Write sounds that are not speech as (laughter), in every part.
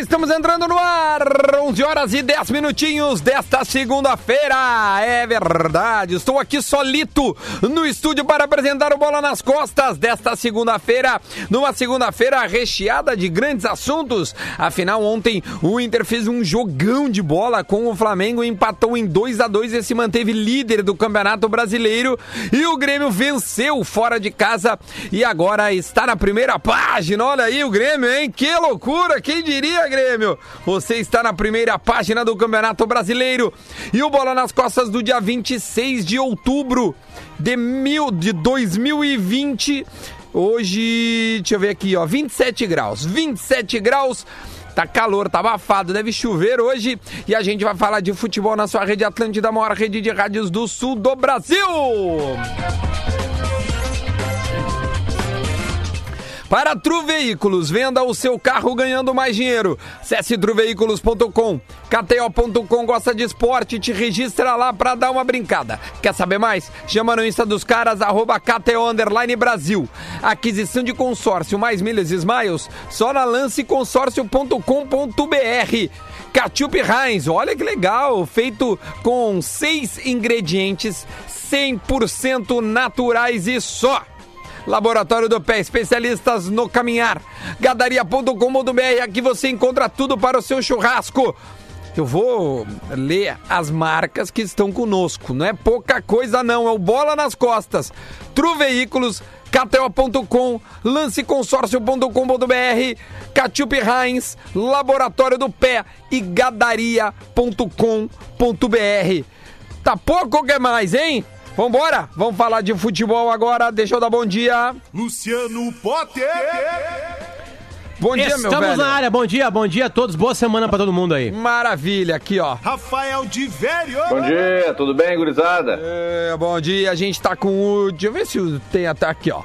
Estamos entrando no ar, 11 horas e 10 minutinhos desta segunda-feira. É verdade, estou aqui solito no estúdio para apresentar o Bola nas Costas desta segunda-feira, numa segunda-feira recheada de grandes assuntos. Afinal, ontem o Inter fez um jogão de bola com o Flamengo, empatou em 2 a 2 e se manteve líder do Campeonato Brasileiro. E o Grêmio venceu fora de casa e agora está na primeira página. Olha aí o Grêmio, hein? Que loucura! Quem diria, Grêmio? Você está na primeira página do Campeonato Brasileiro. E o Bola nas Costas do dia 26 de outubro de, mil, de 2020. Hoje, deixa eu ver aqui, ó, 27 graus. 27 graus. Tá calor, tá abafado, deve chover hoje. E a gente vai falar de futebol na sua rede Atlântida, maior rede de rádios do sul do Brasil. Para Tru Veículos, venda o seu carro ganhando mais dinheiro. Acesse truveículos.com. KTO.com gosta de esporte, te registra lá para dar uma brincada. Quer saber mais? Chama no Insta dos caras, arroba KTO Brasil. Aquisição de consórcio mais milhas e smiles, só na lanceconsórcio.com.br. Ketchup Heinz, olha que legal, feito com seis ingredientes 100% naturais e só. Laboratório do Pé, especialistas no caminhar. Gadaria.com.br, aqui você encontra tudo para o seu churrasco. Eu vou ler as marcas que estão conosco. Não é pouca coisa, não. É o Bola nas Costas. Tru Veículos, KTO.com, lanceconsórcio.com.br, Catiup Heinz, Laboratório do Pé e Gadaria.com.br. Tá pouco ou quer mais, hein? Vambora, vamos falar de futebol agora. Deixa eu dar bom dia. Luciano Potter. Bom dia, Estamos meu velho. na área, bom dia, bom dia a todos, boa semana pra todo mundo aí. Maravilha, aqui ó. Rafael de Velho. Bom dia, tudo bem, gurizada? É, bom dia, a gente tá com o. Deixa eu ver se tem até aqui, ó.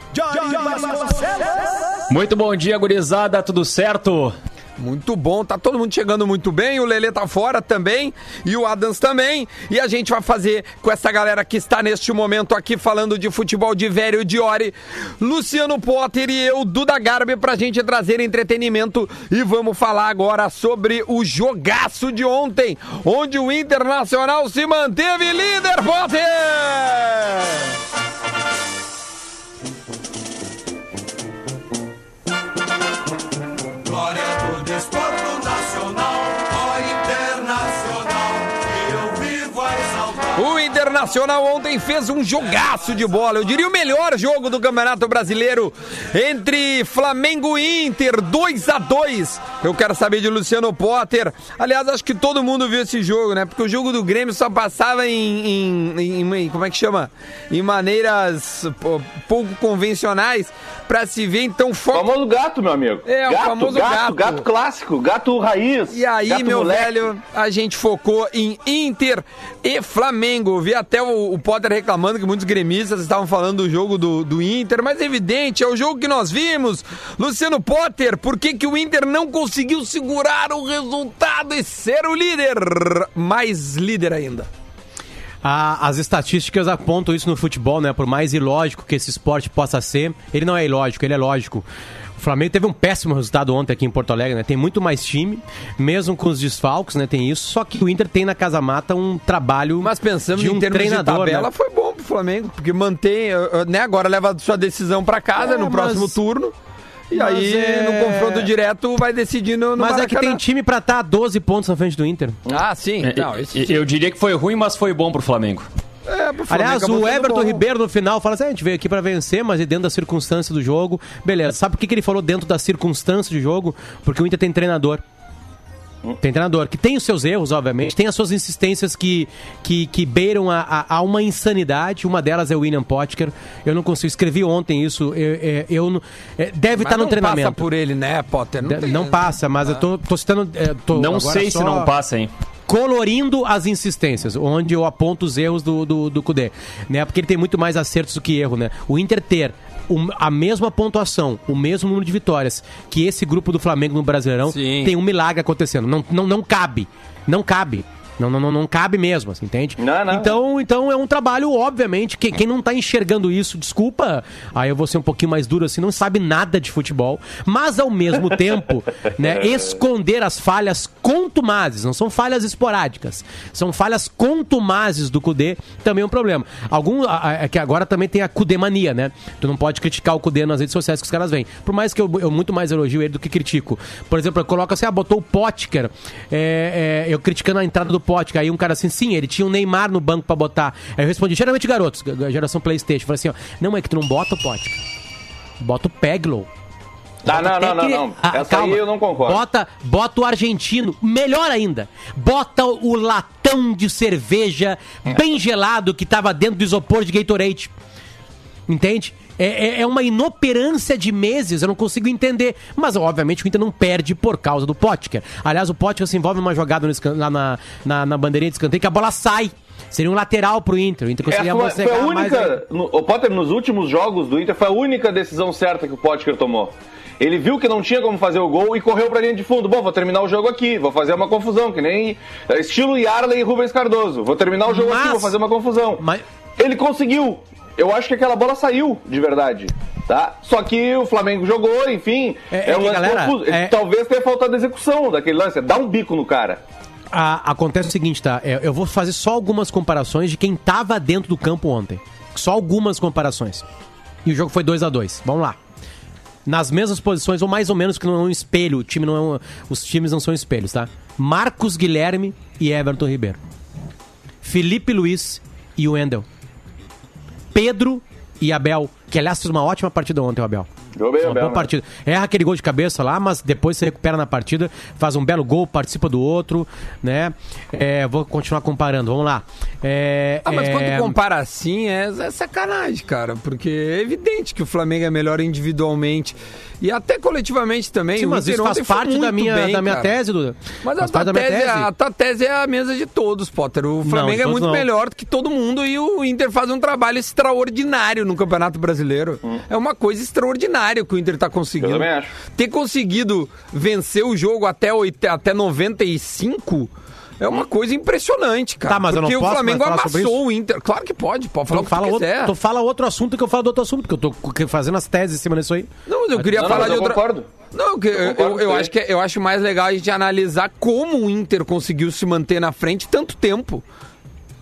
Muito bom dia, gurizada, tudo certo? Muito bom, tá todo mundo chegando muito bem. O Lelê tá fora também e o Adams também. E a gente vai fazer com essa galera que está neste momento aqui falando de futebol de velho de Luciano Potter e eu, Duda Garbi, pra gente trazer entretenimento. E vamos falar agora sobre o jogaço de ontem, onde o Internacional se manteve líder, Potter! Internacional ontem fez um jogaço de bola. Eu diria o melhor jogo do Campeonato Brasileiro entre Flamengo e Inter, 2 a 2 Eu quero saber de Luciano Potter. Aliás, acho que todo mundo viu esse jogo, né? Porque o jogo do Grêmio só passava em. em- em- como é que chama? Em maneiras pouco convencionais pra se ver. Então, foco. Famoso gato, meu amigo. É, o gato, famoso gato, gato. gato clássico, gato raiz. E aí, meu moleque. velho, a gente focou em Inter e Flamengo. Vi até o, o Potter reclamando que muitos gremistas estavam falando do jogo do, do Inter, mas é evidente, é o jogo que nós vimos. Luciano Potter, por que, que o Inter não conseguiu segurar o resultado e ser o líder? Mais líder ainda. Ah, as estatísticas apontam isso no futebol, né? Por mais ilógico que esse esporte possa ser, ele não é ilógico, ele é lógico. O Flamengo teve um péssimo resultado ontem aqui em Porto Alegre, né? Tem muito mais time, mesmo com os desfalques, né? Tem isso. Só que o Inter tem na Casa Mata um trabalho Mas pensando de um em termos treinador, de tabela, né? foi bom pro Flamengo, porque mantém, eh, eh, né? Agora leva sua decisão pra casa É, no próximo mas- turno. E mas aí, é- no confronto direto, vai decidir no, no Mas é que Maracanã. tem time pra estar 12 pontos na frente do Inter. Ah, sim. É, Não, esse eu diria que foi ruim, mas foi bom pro Flamengo. É, pro Flamengo Aliás, o Everton bom. Ribeiro no final fala assim: "Ah, a gente veio aqui pra vencer, mas e dentro da circunstância do jogo. Beleza, sabe por que, que ele falou dentro da circunstância de jogo? Porque o Inter tem treinador. Tem treinador que tem os seus erros, obviamente, tem as suas insistências que, que, que beiram a, a, a uma insanidade. Uma delas é o William Potker. Eu não consigo. Escrevi ontem isso. Eu, é, eu não- é, deve Mas estar no não treinamento. passa por ele, né, Potter? De- tem- Não passa, mas eu tô, tô citando. é, tô Não agora sei se só- não passa, hein? Colorindo as insistências, onde eu aponto os erros do, do, do Kudê, né? Porque ele tem muito mais acertos do que erro, né? O Inter ter a mesma pontuação, o mesmo número de vitórias que esse grupo do Flamengo no Brasileirão, Sim. tem um milagre acontecendo. Não, não, não cabe. Não cabe. Não, não, não, não cabe mesmo, assim, entende? Não, não. Então, então é um trabalho, obviamente, que quem não tá enxergando isso, desculpa, aí eu vou ser um pouquinho mais duro assim, não sabe nada de futebol, mas ao mesmo (laughs) tempo, né, esconder as falhas contumazes, não são falhas esporádicas, são falhas contumazes do Cudê, também é um problema. Algum, é que agora também tem a Cudemania, né? Tu não pode criticar o Cudê nas redes sociais que os caras vêm. Por mais que eu, eu muito mais elogio ele do que critico. Por exemplo, eu coloco assim, ah, botou o Potker, é, é, eu criticando a entrada do Potker, aí um cara assim, sim, ele tinha um Neymar no banco pra botar. Aí eu respondi, geralmente garotos, geração Playstation, falei assim, ó, não, é que tu não bota o Potker, bota o Peglow. Ah, não, não, não, Aquele- não. Ah, Essa calma. aí eu não concordo. Bota, bota o argentino, melhor ainda. Bota o latão de cerveja bem gelado que tava dentro do isopor de Gatorade. Entende? É, é- é uma inoperância de meses, eu não consigo entender. Mas, obviamente, o Inter não perde por causa do Potker. Aliás, o Potker se envolve numa jogada lá na, na, na bandeirinha de escanteio que a bola sai. Seria um lateral pro Inter. O Inter Essa conseguiria foi, foi a única. no- o Potter, nos últimos jogos do Inter, foi a única decisão certa que o Potker tomou. Ele viu que não tinha como fazer o gol e correu pra linha de fundo. Bom, vou terminar o jogo aqui, vou fazer uma confusão, que nem é, estilo Yarley e Rubens Cardoso. Vou terminar o jogo Mas- aqui, vou fazer uma confusão. Mas- Ele conseguiu. Eu acho que aquela bola saiu, de verdade. Tá? Só que o Flamengo jogou, enfim. É- é um que, lance galera, confuso. é- Talvez tenha faltado execução daquele lance. Dá um bico no cara. A- acontece o seguinte, tá? É, Eu vou fazer só algumas comparações de quem tava dentro do campo ontem. Só algumas comparações. E o jogo foi 2 a 2 Vamos lá. Nas mesmas posições, ou mais ou menos, que não é um espelho. O time não é um- os times não são espelhos, tá? Marcos Guilherme e Everton Ribeiro. Felipe Luiz e Wendel. Pedro e Abel. Que aliás fez uma ótima partida ontem, o Abel. Jogou bem, Uma boa né? partida. Erra aquele gol de cabeça lá, mas depois se recupera na partida, faz um belo gol, participa do outro, né? É, vou continuar comparando, vamos lá. É, Ah, mas é, quando compara assim, é, é sacanagem, cara. Porque é evidente que o Flamengo é melhor individualmente. E até coletivamente também. Sim, mas isso faz parte da minha, bem, da minha cara. tese, Duda. Mas a faz tua, parte da minha tese, tese. a tua tese é a mesa de todos, Potter. O Flamengo de é muito não. melhor do que todo mundo e o Inter faz um trabalho extraordinário no Campeonato Brasileiro. É uma coisa extraordinária que o Inter tá conseguindo. Eu também acho. Ter conseguido vencer o jogo até, oit- até 95 é uma coisa impressionante, cara. Tá, mas eu não Porque posso o Flamengo amassou o Inter. Claro que pode, pode falar Então o que fala, tu outro, quiser. então fala outro assunto que eu falo do outro assunto, que eu tô fazendo as teses em cima disso aí. Não, mas eu queria Não, não, falar mas de eu outra. concordo. Não, eu, eu, eu, eu acho que é- eu acho mais legal a gente analisar como o Inter conseguiu se manter na frente tanto tempo.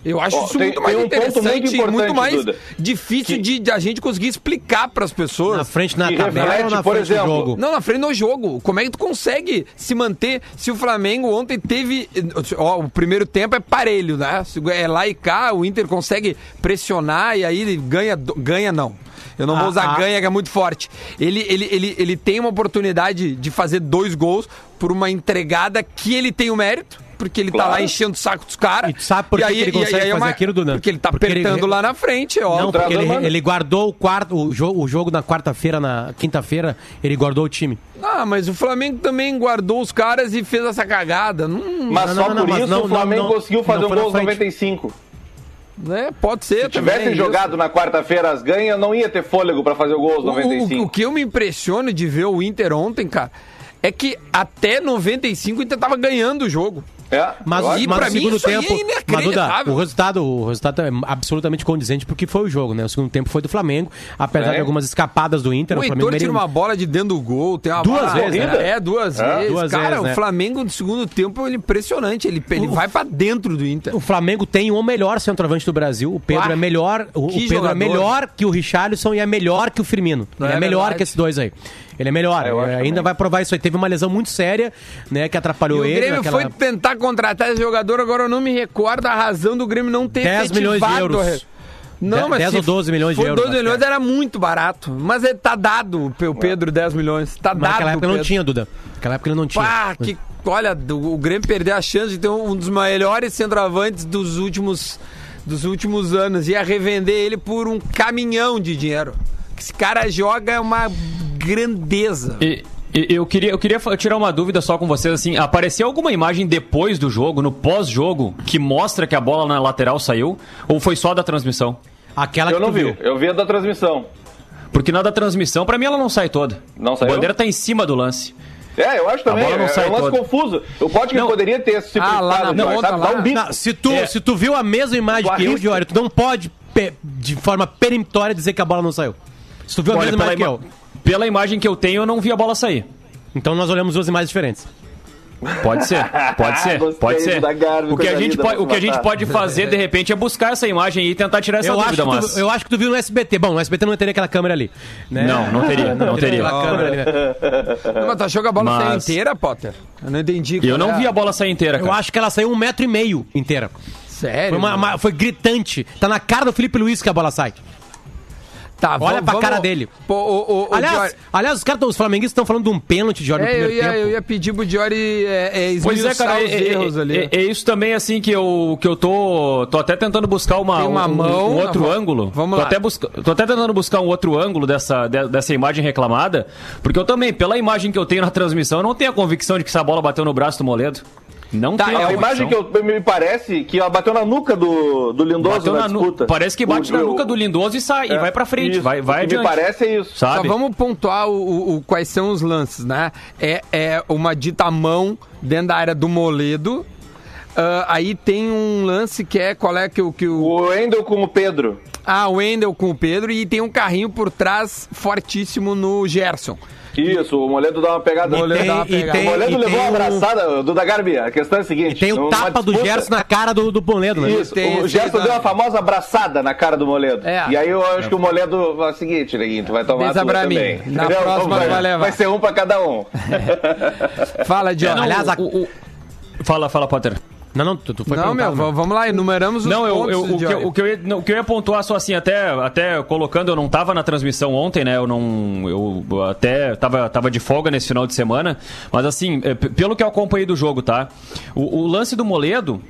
Eu acho Ó, isso tem- muito mais um ponto interessante muito e importante, muito mais Duda. difícil Que- de, de a gente conseguir explicar para as pessoas. Na frente na tabela reflete, ou na por frente do exemplo, jogo? Não, na frente do jogo. Como é que tu consegue se manter se o Flamengo ontem teve. Ó, o primeiro tempo é parelho, né? É lá e cá, o Inter consegue pressionar e aí ele ganha. do- Ganha não. Eu não vou Ah, usar ah. ganha, que é muito forte. Ele, ele, ele, ele tem uma oportunidade de fazer dois gols por uma entregada que ele tem o mérito. Porque ele tá Claro. lá enchendo o saco dos caras. E tu sabe por que que ele consegue é fazer aquilo, Duda? Porque ele tá Porque ele- apertando lá na frente, ó. Não, porque ele, ele guardou o quarto, o jogo, o jogo na quarta-feira, na quinta-feira, ele guardou o time. Ah, mas o Flamengo também guardou os caras e fez essa cagada. Não, Mas Não, só não, não, por isso não, o Flamengo conseguiu Não fazer um gol aos frente. 95. né? Pode ser Se tivessem também, jogado isso. na quarta-feira as ganhas, não ia ter fôlego pra fazer o gol aos O, o, 95. o que eu me impressiono de ver o Inter ontem, cara, é que até 95 o Inter tava ganhando o jogo. É, Mas, mas no mim segundo é tempo, mas Duda, inacreditável. o resultado, o resultado é absolutamente condizente porque foi o jogo, né? O segundo tempo foi do Flamengo, apesar É. de algumas escapadas do Inter, O o Flamengo tira uma bola de dentro do gol, tem uma Duas bola vezes, né? É, duas É. vezes. Duas cara, vezes, né? o Flamengo no segundo tempo ele é impressionante, ele, ele vai pra dentro do Inter. O Flamengo tem o melhor centroavante do Brasil. O Pedro Ah, é melhor. O, o que Pedro jogador. é melhor que o Richarlison e é melhor que o Firmino. Não é, é melhor verdade. que esses dois aí. Ele é melhor. É, eu acho É, ainda também. vai provar isso aí. Teve uma lesão muito séria, né? Que E atrapalhou o ele. Grêmio naquela- foi tentar contratar esse jogador, agora eu não me recordo a razão do Grêmio não ter 10 milhões de euros. Não, De- mas 10 se ou 12 milhões de euros, 12 acho milhões que é. era muito barato. Mas ele tá dado, o Pedro, 10 milhões. Tá Mas dado. naquela época não Pedro. tinha, Duda. Naquela época ele não tinha. Pá, que, olha, o Grêmio perdeu a chance de ter um um dos melhores centroavantes dos últimos, dos últimos anos. Ia revender ele por um caminhão de dinheiro. Esse cara joga é uma grandeza. E, eu queria, eu queria tirar uma dúvida só com vocês, assim, apareceu alguma imagem depois do jogo, no pós-jogo, que mostra que a bola na lateral saiu? Ou foi só da transmissão? Aquela Eu que não vi, viu. eu vi a da transmissão. Porque na da transmissão, pra mim, ela não sai toda. Não A saiu? bandeira tá em cima do lance. É, eu acho também. bola não é, sai é um lance toda. confuso. O Potker Não. poderia ter se Ah, lá sabe? lá. Dá um bico. Não, se, tu, É. se tu viu a mesma imagem Tu que eu. Diori, tu não pode, de forma peremptória, dizer que a bola não saiu. Se tu viu a Olha, mesma pela, imagem que eu. pela imagem que eu tenho, eu não vi a bola sair. Então nós olhamos duas imagens diferentes. Pode ser, pode ser, (laughs) Gostei pode ser. O que a gente pode, o que a gente pode fazer de repente é buscar essa imagem aí e tentar tirar essa Eu acho, dúvida, que tu, mas eu acho que tu viu no SBT. Bom, no SBT não teria aquela câmera ali. né? Não, não teria, (laughs) não teria. Aquela câmera ali, né? Mas tu achou que a bola saiu Mas- inteira, Potter? Eu não entendi. eu não é. vi a bola sair inteira, Eu cara. acho que ela saiu um metro e meio inteira. Sério? Foi, uma- uma- foi gritante. Tá na cara do Felipe Luiz que a bola sai. Tá, Olha pra cara dele. Pô, o, o, o Aliás, Diori- aliás os, caras, os flamenguistas estão falando de um pênalti de Jorge no É, eu primeiro ia, tempo. eu ia pedir pro Diori é, é, Pois é, cara, os é, é- erros ali. é- é isso também, assim, que eu, que eu tô, tô até tentando buscar uma, Tem uma um, mão, um outro vamos- ângulo. vamos tô lá. Até busca, tô até tentando buscar um outro ângulo dessa, de- dessa imagem reclamada, porque eu também, pela imagem que eu tenho na transmissão, eu não tenho a convicção de que essa bola bateu no braço do Moledo. Não Tá, tenho é a A imagem que eu, me parece que ela bateu na nuca do, do Lindoso Bateu na, nu- disputa. Parece que bate O- na nuca do Lindoso e sai, e vai pra frente, Isso, vai, vai o que adiante. me parece é isso. Sabe? Só vamos pontuar o, o- o- quais são os lances, né? É, é uma dita mão dentro da área do Moledo. Ah, aí tem um lance que é qual é que o que o O Wendel com o Pedro. ah o Wendel com o Pedro e tem um carrinho por trás fortíssimo no Gerson. Isso, o Moledo dá uma pegada. Moledo tem- dá uma pegada. O tem- Moledo e levou uma um- abraçada, Duda Garbi. A questão é a seguinte: E tem o tapa do disputa- Gerson na cara do, do Moledo, né? Isso, Tem o Gerson deu uma também. famosa abraçada na cara do Moledo. É. E aí eu acho que o Moledo fala o seguinte, Neguinho, tu vai tomar Pensa a pra mim, também. na Entendeu? próxima vai, vai levar. Vai ser um pra cada um. (laughs) Fala, É, não, Aliás, a- o- o- Fala, fala, Potter. Não, não, tu, tu foi Não, meu, vamos lá, enumeramos os Não, eu, pontos, eu- o, que, eu- o, que eu ia, não, o que eu ia pontuar só assim, até, até colocando, eu não tava na transmissão ontem, né? Eu não. Eu até tava, tava de folga nesse final de semana. Mas assim, é, pelo que eu acompanhei do jogo, tá? O, o lance do Moledo,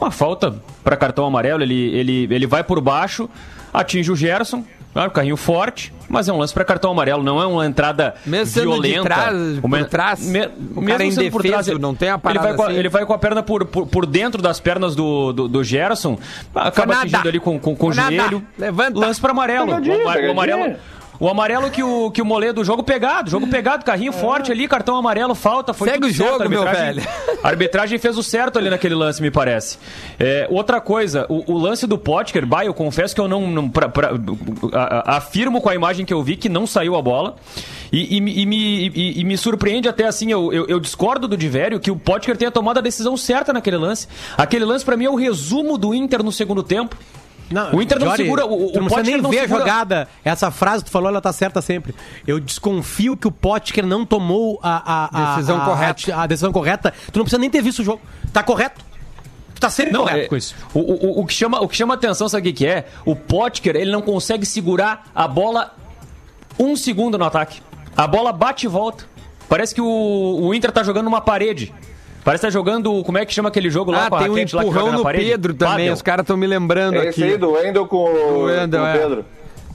uma falta para cartão amarelo, ele, ele, ele vai por baixo, atinge o Gerson. Claro, carrinho forte, mas é um lance para cartão amarelo, não é uma entrada Mesmo sendo de violenta. trás, por Uma- trás, me- o cara é mesmo sendo por trás, não tem a ele parada vai com a- assim. ele vai com a perna por, por, por dentro das pernas do, do, do Gerson, acaba atingindo ali com, com, com o joelho. Levanta. Lance para amarelo. Pegadinha, o, amarelo. O amarelo que o, que o Moledo, jogo pegado, jogo pegado, carrinho forte ali, cartão amarelo, falta, foi Segue o jogo, certo, meu velho. (laughs) A arbitragem fez o certo ali naquele lance, me parece. É, outra coisa, o, o lance do Potker, bah, eu confesso que eu não, não pra- pra- a- a- afirmo com a imagem que eu vi que não saiu a bola. E, e me- e me, e- e me surpreende até assim, eu, eu, eu discordo do Divério que o Potker tenha tomado a decisão certa naquele lance. Aquele lance, pra mim, é o resumo do Inter no segundo tempo. Não, O Inter não segura- o- o tu não precisa Potker nem ver segura- a jogada. Essa frase que tu falou, ela tá certa sempre. Eu desconfio que o Potker não tomou a, a, Decisão a- correta. A, a decisão correta. Tu não precisa nem ter visto o jogo. Tá correto. Tá sempre Não, correto é, com isso. O, o, o que chama, o que chama atenção, sabe o que é? O Potker, ele não consegue segurar a bola um segundo no ataque. A bola bate e volta. Parece que o, o Inter tá jogando numa parede. Parece que tá jogando, como é que chama aquele jogo lá Ah, com a tem um empurrão no? Pedro também, Pádel. os caras estão me lembrando É esse aqui. aí do Wendel com o, Wendel, com o é. Pedro.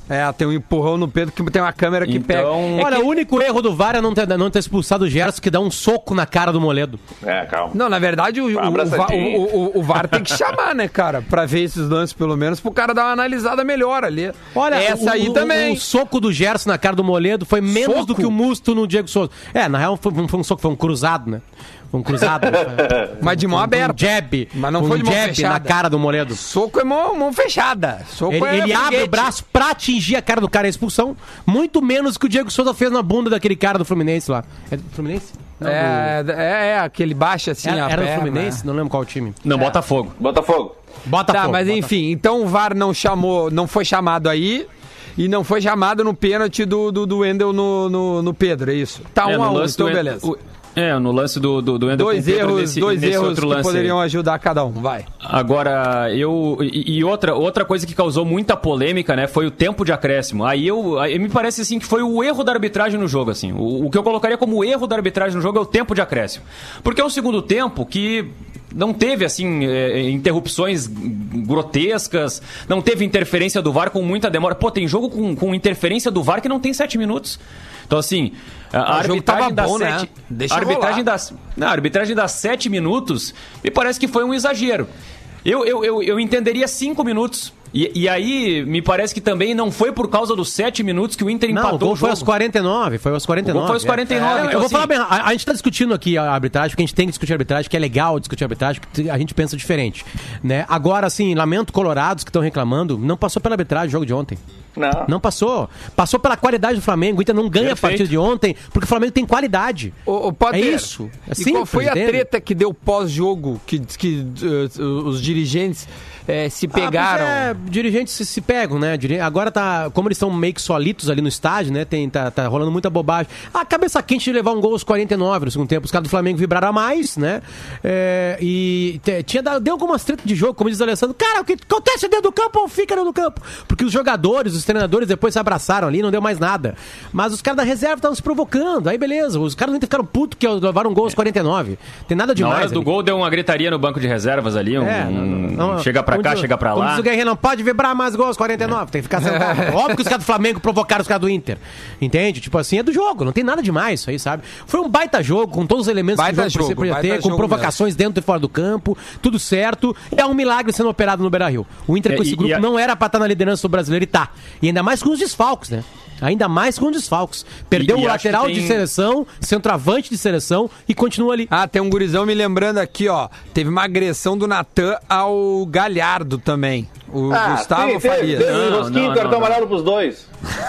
É, tem um empurrão no Pedro que tem uma câmera que Então, pega. É Olha, que- o único erro do VAR é não ter, não ter expulsado o Gerson, que dá um soco na cara do Moledo. É, calma. Não, na verdade, o, o, o, o- o- o VAR tem que chamar, né, cara? Pra ver esses lances, pelo menos, pro cara dar uma analisada melhor ali. Olha, essa o- aí o, também. O, soco do Gerson na cara do Moledo foi menos Soco? do que o Musto no Diego Souza. É, na real foi, não foi um soco, foi um cruzado, né? Um cruzado. (laughs) Mas de mão aberta. Um jab. Mas não um foi de mão jab fechada. na cara do Moledo. Soco é mão, mão fechada. Soco Ele, é ele abre o braço pra atingir a cara do cara a expulsão. Muito menos que o Diego Souza fez na bunda daquele cara do Fluminense lá. É do Fluminense? Não, É, é, é, aquele baixa assim do... a Era, era do. Fluminense? Não lembro qual time. Não, Botafogo. Botafogo. Botafogo. Tá, mas Botafogo. enfim, então o VAR não chamou, não foi chamado aí e não foi chamado no pênalti do, do, do Wendel no, no, no Pedro, é isso? Tá É, um a um, então do- beleza. o- é, no lance do, do, do Ender dois Pedro erros, nesse- dois nesse erros outro que lance aí. poderiam ajudar cada um, vai. Agora, eu. E, e outra, outra coisa que causou muita polêmica, né? Foi o tempo de acréscimo. Aí eu. Aí me parece assim que foi o erro da arbitragem no jogo, assim. O, o que eu colocaria como erro da arbitragem no jogo é o tempo de acréscimo. Porque é um segundo tempo que. Não teve, assim, eh, interrupções grotescas, não teve interferência do VAR com muita demora. Pô, tem jogo com, com interferência do VAR que não tem sete minutos. Então, assim, a, a O arbitragem bom, né? sete. A arbitragem das, não, a arbitragem das sete minutos me parece que foi um exagero. Eu, eu, eu, eu entenderia cinco minutos. E, e aí, me parece que também não foi por causa dos 7 minutos que o Inter Não, o empatou gol o foi jogo. aos 49, foi aos 49. O gol foi aos 49, É, então, eu vou assim- falar bem, a, a gente tá discutindo aqui a arbitragem, porque a gente tem que discutir a arbitragem, que é legal discutir a arbitragem, porque a gente pensa diferente, né? Agora, assim, lamento colorados que estão reclamando, não passou pela arbitragem o jogo de ontem. Não. Não passou. Passou pela qualidade do Flamengo. O Inter não ganha Perfeito. a partida de ontem, porque o Flamengo tem qualidade. Ô, ô, Potter, É isso. É e simples, qual foi a entende? treta que deu pós-jogo que, que uh, os dirigentes eh, se pegaram? Ah, é, dirigentes se, se pegam, né? Agora tá. Como eles estão meio que solitos ali no estádio, né? Tem, tá, tá rolando muita bobagem. A cabeça quente de levar um gol aos 49 no segundo tempo. Os caras do Flamengo vibraram a mais, né? É, e tinha dado, deu algumas tretas de jogo, como diz o Alessandro. Cara, o que acontece dentro do campo ou fica dentro do campo? Porque os jogadores, os treinadores depois se abraçaram ali, não deu mais nada. Mas os caras da reserva estavam se provocando. Aí beleza, os caras Inter ficaram putos que levaram um gol aos 49. Tem nada Na demais. hora do ali. gol deu uma gritaria no banco de reservas ali, um, É, não, não, não. chega pra Como cá, chega pra como lá. diz o Guerreiro, não pode vibrar mais gols 49, tem que ficar sentado. (laughs) Óbvio que os caras do Flamengo provocaram os caras do Inter. Entende? Tipo assim, é do jogo, não tem nada demais isso aí, sabe? Foi um baita jogo, com todos os elementos Baita que o jogo, jogo, podia ter, com provocações dentro e fora do campo, tudo certo. É um milagre sendo operado no Beira Rio. O Inter com É, esse e- grupo a- não era pra estar na liderança do brasileiro e tá. E ainda mais com os desfalques, né? Ainda mais com os desfalques. Perdeu E- e o lateral de tem- seleção, centroavante de seleção e continua ali. Ah, tem um gurizão me lembrando aqui, ó. Teve uma agressão do Natan ao Galhardo também. O Gustavo Ah, sim, teve, Farias. Teve Não, um rosquinho, não, cartão não, não. amarelo pros dois.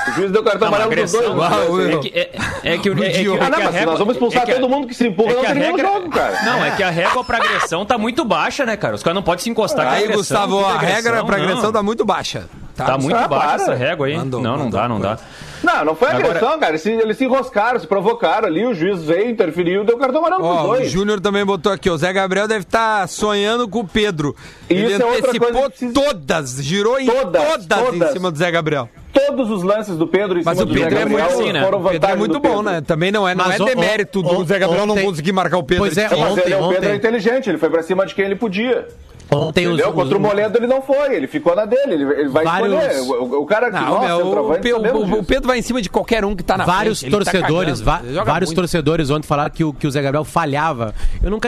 O juiz deu cartão Não, amarelo pros dois. eu- É que, é, é que, o- é (laughs) que, é que Ah, não, a mas nós vamos expulsar é que a- todo mundo que se empurra, é não que a termina o regra- jogo, cara. Não, é que a régua pra agressão tá muito baixa, né, cara? Os caras não podem se encostar com a Aí, agressão, Gustavo, a regra pra agressão não. tá muito baixa. Tá muito Ah, baixa para. essa régua aí. Mandou, não, não mandou dá, não dá. Não, não foi Agora- agressão, cara. Eles se, eles se enroscaram, se provocaram ali, o juiz veio, interferiu, deu cartão amarelo pros Ó, o dois. Júnior também botou aqui, o Zé Gabriel deve estar sonhando com o Pedro. Ele Isso é outra antecipou todas, girou em Todas, todas, em todas. cima do Zé Gabriel. Todos os lances do Pedro em Mas cima o do Zé Pedro é Gabriel muito assim, né? foram O Pedro é muito bom, Pedro. né? Também não é, não Mas é o- demérito o- do Zé Gabriel não ontem- conseguir marcar o Pedro. Pois é, Mas Ontem, ele, o Pedro ontem. é inteligente, ele foi pra cima de quem ele podia. Ontem os, Entendeu? Contra o os- Moledo ele não foi, ele ficou na dele, ele, ele vai Vários- escolher. O, o cara que Não, nossa, meu, o, o- o disso. Pedro vai em cima de qualquer um que tá na vários frente. tá torcedores, cagando, va- ele joga vários muito. torcedores ontem falaram que o, que o Zé Gabriel falhava. Eu não,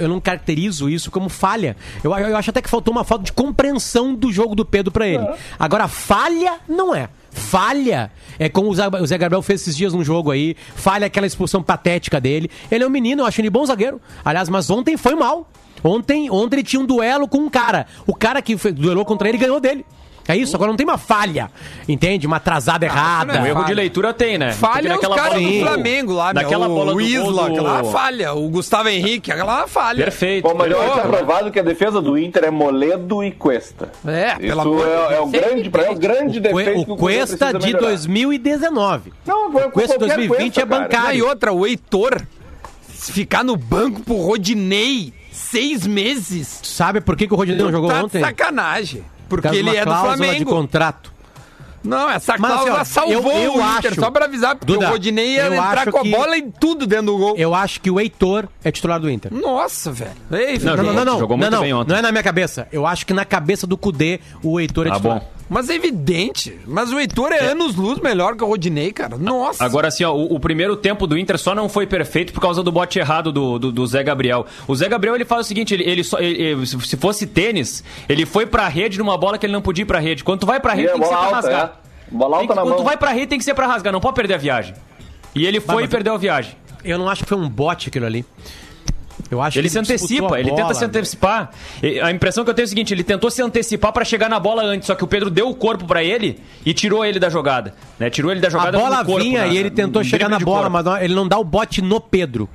eu, não caracterizo isso como falha. Eu, eu acho até que faltou uma falta de compreensão do jogo do Pedro pra ele. Agora, falha não é. Falha é como o Zé, o Zé Gabriel fez esses dias num jogo aí. Falha aquela expulsão patética dele. Ele é um menino, eu acho ele bom zagueiro. Aliás, mas ontem foi mal. Ontem, ontem ele tinha um duelo com um cara. O cara que foi- duelou contra ele ganhou dele. É isso, agora não tem uma falha, entende? Uma atrasada errada. não Um é erro de leitura tem, né? Falha os naquela caras bola do. Flamengo lá, meu. Naquela bola o do Isla, do- aquela lá falha. O Gustavo Henrique, aquela falha. Perfeito. Bom, mas está provado que a defesa do Inter é Moledo e Cuesta. É, Isso de é, é o grande, pra, é o grande O, defeito o Cruzeiro Cuesta de melhorar. 2019. Não, foi o Cuesta qualquer 2020 é cara. bancário. Ah, e outra, o Heitor ficar no banco pro Rodinei seis meses. Sabe por que, que o Rodinei não jogou tá ontem? sacanagem. Por Porque ele é do cláusula de Flamengo. contrato. Não, essa Mas, cláusula assim, ó, salvou eu- eu o Inter, acho- só pra avisar, porque Duda, o Rodinei ia eu entrar com a que- bola e tudo dentro do gol. Eu acho que o Heitor é titular do Inter. Nossa, velho. Ei, Não. Não, não, não, Jogou não, muito não, bem ontem. não é na minha cabeça. Eu acho que na cabeça do Cudê o Heitor é Tá titular. bom. Mas é evidente. Mas o Heitor é, anos luz melhor que o Rodinei, cara. Nossa. Agora, assim, ó, o, o primeiro tempo do Inter só não foi perfeito por causa do bote errado do, do, do Zé Gabriel. O Zé Gabriel, ele faz o seguinte, ele, ele só, ele- ele- se fosse tênis, ele foi pra rede numa bola que ele não podia ir pra rede. Quando tu vai pra E rede, é tem que ser pra alta, rasgar. é. Bola alta que- na quando mão. tu vai pra rede, tem que ser pra rasgar, não pode perder a viagem. E ele foi mas- e perdeu a viagem. Eu não acho que foi um bote aquilo ali. Eu acho Ele que se antecipa, a ele tenta bola. se antecipar. E A impressão que eu tenho é o seguinte, ele tentou se antecipar pra chegar na bola antes, só que o Pedro deu o corpo pra ele e tirou ele da jogada, né? Tirou ele da A jogada bola no corpo, vinha na- e ele tentou chegar na bola, corpo. mas ele não dá o bote no Pedro.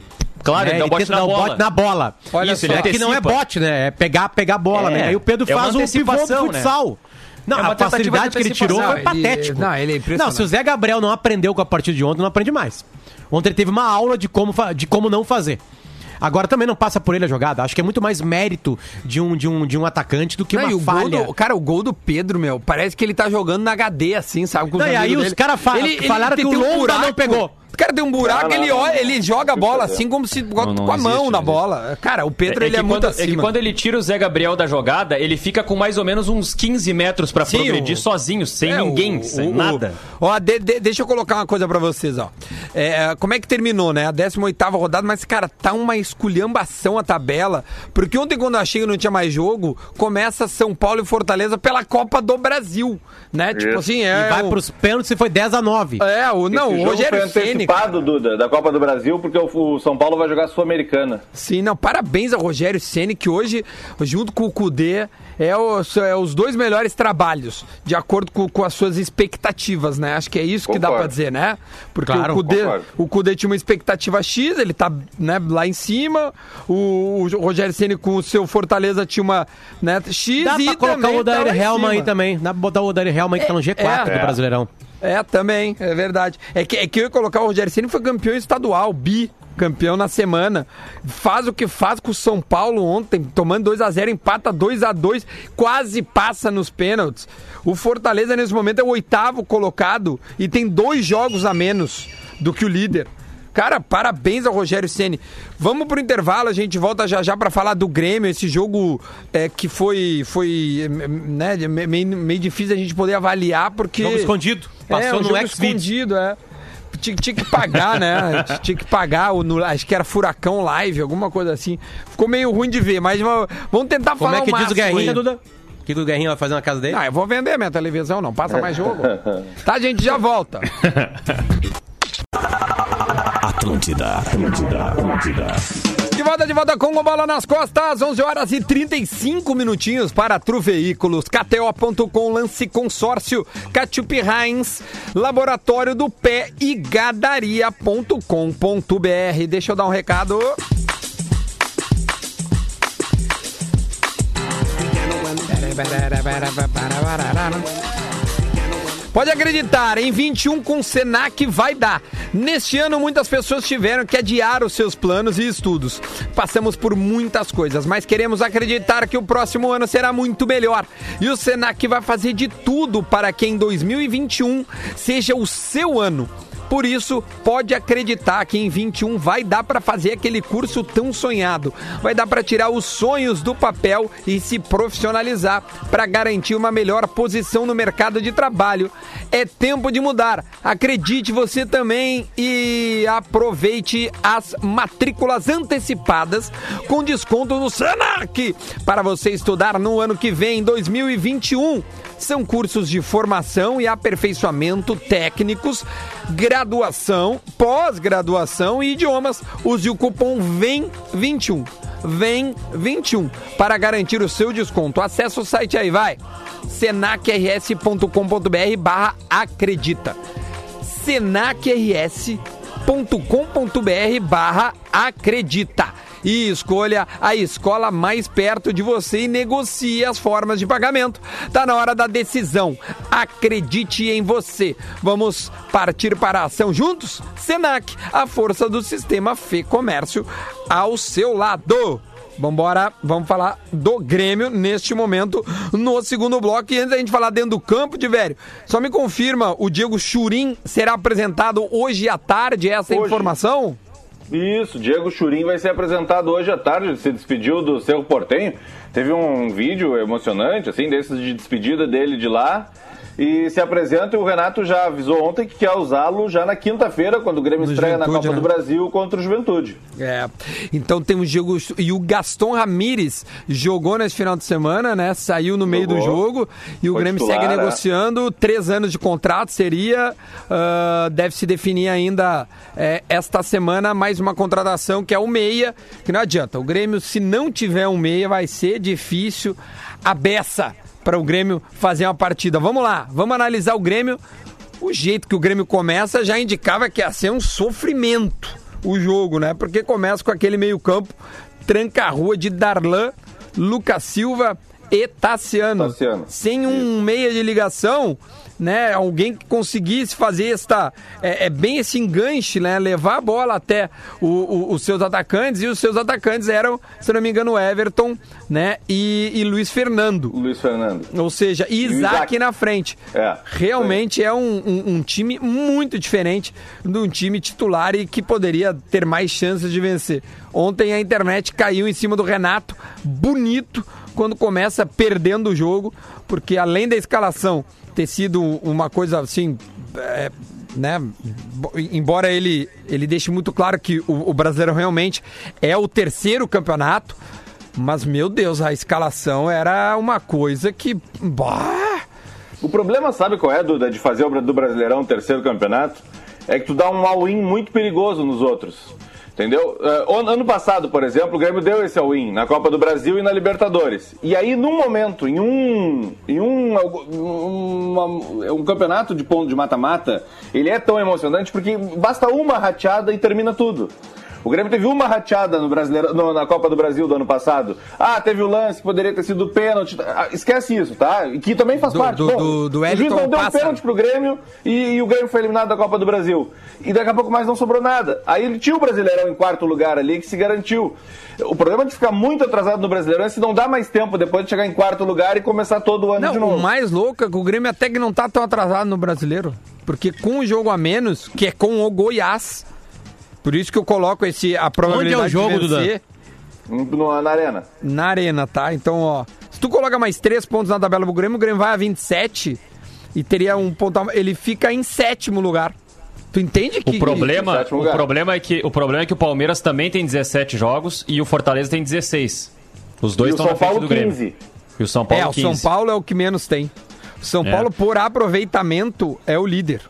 Claro, né? ele dá o bote tenta na dar o bola. bote na bola. Olha Isso, só. ele É que não é antecipa. bote, né? É pegar, pegar a bola, É, né? Aí o Pedro é faz um pivô do antecipação, né? futsal. Não, É a facilidade que ele tirou foi ele- patético. não, ele é impressionante. Não, se o Zé Gabriel não aprendeu com a partida de ontem, não aprende mais. Ontem ele teve uma aula de como, de como não fazer. Agora também não passa por ele a jogada. Acho que é muito mais mérito de um, de um, de um atacante do que Não, uma o falha. do, cara, o gol do Pedro, meu, parece que ele tá jogando na HD, assim, sabe? Com os Não, e aí amigos os dele. caras fa- Ele- ele falaram que o tem um não pegou. O cara tem um buraco, Não, não, ele, não, olha, não. ele joga a bola assim como se com não a mão existe, na bola. Cara, o Pedro ele é, que muito quando, acima. é que quando ele tira o Zé Gabriel da jogada, ele fica com mais ou menos uns 15 metros pra Sim, progredir o- sozinho, sem É, ninguém, o- sem o- nada. Ó, de- de- deixa eu colocar uma coisa pra vocês, ó. É, como é que terminou, né? A 18ª rodada, mas, cara, tá uma esculhambação a tabela. Porque ontem, quando eu achei que não tinha mais jogo, começa São Paulo e Fortaleza pela Copa do Brasil, né? Tipo assim, é... E vai pros pênaltis e foi 10 a 9. É, o, não, o Rogério Ceni. Antecipado, Duda, da Copa do Brasil, porque o, o São Paulo vai jogar Sul-Americana. Sim, não, parabéns ao Rogério Ceni que hoje, junto com o Cudê, é, o- é os dois melhores trabalhos, de acordo com, com as suas expectativas, né? Acho que é isso que dá Concordo. pra dizer, né? Porque Claro, o, Cudê, concordo. o Cudê tinha uma expectativa X, ele tá né, lá em cima, o, o Rogério Ceni com o seu Fortaleza tinha uma né, X Dá e pra colocar também o Odair tá em Helman aí também. Dá pra botar o Odair Helman que tá no G4 é. do Brasileirão. É, também, é verdade. É que, é que eu ia colocar o Rogério Ceni foi campeão estadual, bi. Campeão na semana. Faz o que faz com o São Paulo ontem, tomando 2 a 0 empata 2 a 2 quase passa nos pênaltis. O Fortaleza, nesse momento, é o oitavo colocado e tem dois jogos a menos do que o líder. Cara, parabéns ao Rogério Ceni. Vamos pro intervalo, a gente volta já já pra falar do Grêmio, esse jogo é, que foi foi né, meio, meio difícil a gente poder avaliar porque Jogo escondido. é, Passou um no jogo escondido, é. Tinha, tinha que pagar, né? (laughs) Tinha que pagar, o, no- acho que era Furacão Live, alguma coisa assim. Ficou meio ruim de ver, mas vamos tentar Como falar é que o diz o Guerrinha, aí. Duda? O que, que o Guerrinha vai fazer na casa dele? Ah, eu vou vender minha televisão, não passa mais jogo. (laughs) Tá, gente, já volta. (laughs) Atlântida, Atlântida, Atlântida. De volta, de volta com o Bola nas Costas, 11 horas e 35 minutinhos para Tru Veículos, KTO.com, Lance Consórcio, Catiupi Heinz, Laboratório do Pé e Gadaria.com.br. Deixa eu dar um recado. Pode acreditar, em 21 com o Senac vai dar. Neste ano, muitas pessoas tiveram que adiar os seus planos e estudos. Passamos por muitas coisas, mas queremos acreditar que o próximo ano será muito melhor. E o Senac vai fazer de tudo para que em 2021 seja o seu ano. Por isso, pode acreditar que em 21 vai dar para fazer aquele curso tão sonhado. Vai dar para tirar os sonhos do papel e se profissionalizar para garantir uma melhor posição no mercado de trabalho. É tempo de mudar. Acredite você também e aproveite as matrículas antecipadas com desconto no Senac para você estudar no ano que vem, 2021. São cursos de formação e aperfeiçoamento técnicos, graduação, pós-graduação e idiomas. Use o cupom VEM21. VEM21 para garantir o seu desconto. Acesse o site aí, vai. senacrs.com.br barra acredita. senacrs.com.br barra acredita e escolha a escola mais perto de você e negocie as formas de pagamento. Tá na hora da decisão. Acredite em você. Vamos partir para a ação juntos? Senac, a força do sistema Fê Comércio ao seu lado. Vambora, vamos falar do Grêmio neste momento, no segundo bloco. E antes da gente falar dentro do campo, de velho, só me confirma, o Diego Churim será apresentado hoje à tarde, essa é Hoje. informação? Isso, Diego Churim vai ser apresentado hoje à tarde, se despediu do Cerro Portenho. Teve um vídeo emocionante, assim, desses de despedida dele de lá. E se apresenta e o Renato já avisou ontem que quer usá-lo já na quinta-feira, quando o Grêmio No estreia na Juventude, Copa né? do Brasil contra o Juventude. É, então tem o Diego e o Gaston Ramires jogou nesse final de semana, né? Saiu no meio do Jogou. jogo e o Foi Grêmio titular, segue é. negociando três anos de contrato seria ah, deve se definir ainda é, esta semana mais uma contratação que é o meia que não adianta o Grêmio se não tiver um meia vai ser difícil a beça para o Grêmio fazer uma partida. Vamos lá, vamos analisar o Grêmio. O jeito que o Grêmio começa já indicava que ia ser um sofrimento o jogo, né? Porque começa com aquele meio-campo tranca-rua de Darlan, Lucas Silva, e Tassiano. Tassiano. Sem um meia de ligação, né? Alguém que conseguisse fazer esta. É, é bem esse enganche, né? Levar a bola até o- o- os seus atacantes. E os seus atacantes eram, se não me engano, Everton, né? E, e Luiz Fernando. Luiz Fernando. Ou seja, Isaac, Isaac. na frente. É. Realmente é um, um- um time muito diferente de um time titular e que poderia ter mais chances de vencer. Ontem a internet caiu em cima do Renato, bonito, quando começa perdendo o jogo, porque além da escalação ter sido uma coisa assim. é, né? bo- Embora ele, ele deixe muito claro que o, o Brasileirão realmente é o terceiro campeonato, mas meu Deus, a escalação era uma coisa que. Bah! O problema, sabe qual é, Duda, de fazer do Brasileirão terceiro campeonato? É que tu dá um all-in muito perigoso nos outros. Entendeu? Eh, ano- passado, por exemplo, o Grêmio deu esse all-in na Copa do Brasil e na Libertadores. E aí, num momento, em um. Em um, um campeonato de ponto de mata-mata, ele é tão emocionante porque basta uma rateada e termina tudo. O Grêmio teve uma rateada no Brasileiro, no- na Copa do Brasil do ano passado. Ah, teve o lance que poderia ter sido pênalti. Ah, esquece isso, tá? E que também faz Do- parte. do- Bom, do- do o juiz não deu um passa. pênalti pro Grêmio e, e o Grêmio foi eliminado da Copa do Brasil. E daqui a pouco mais não sobrou nada. Aí ele tinha o Brasileirão em quarto lugar ali que se garantiu. O problema de ficar muito atrasado no Brasileirão é se não dá mais tempo depois de chegar em quarto lugar e começar todo o ano de Não, novo. o mais louco é que o Grêmio até que não tá tão atrasado no brasileiro. Porque com o jogo a menos, que é com o Goiás. Por isso que eu coloco esse, a probabilidade jogo, de vencer No- na arena. na arena, tá? Então, ó, se tu coloca mais três pontos na tabela do Grêmio, o Grêmio vai a 27 e teria um ponto. Ele fica em sétimo lugar. Tu entende que. O problema, sétimo o, lugar. problema é que, o problema é que o Palmeiras também tem 17 jogos e o Fortaleza tem 16. Os dois E o estão São na frente Paulo do Grêmio. 15. E o São Paulo É, o 15. São Paulo é o que menos tem. O São É. Paulo, por aproveitamento, é o líder.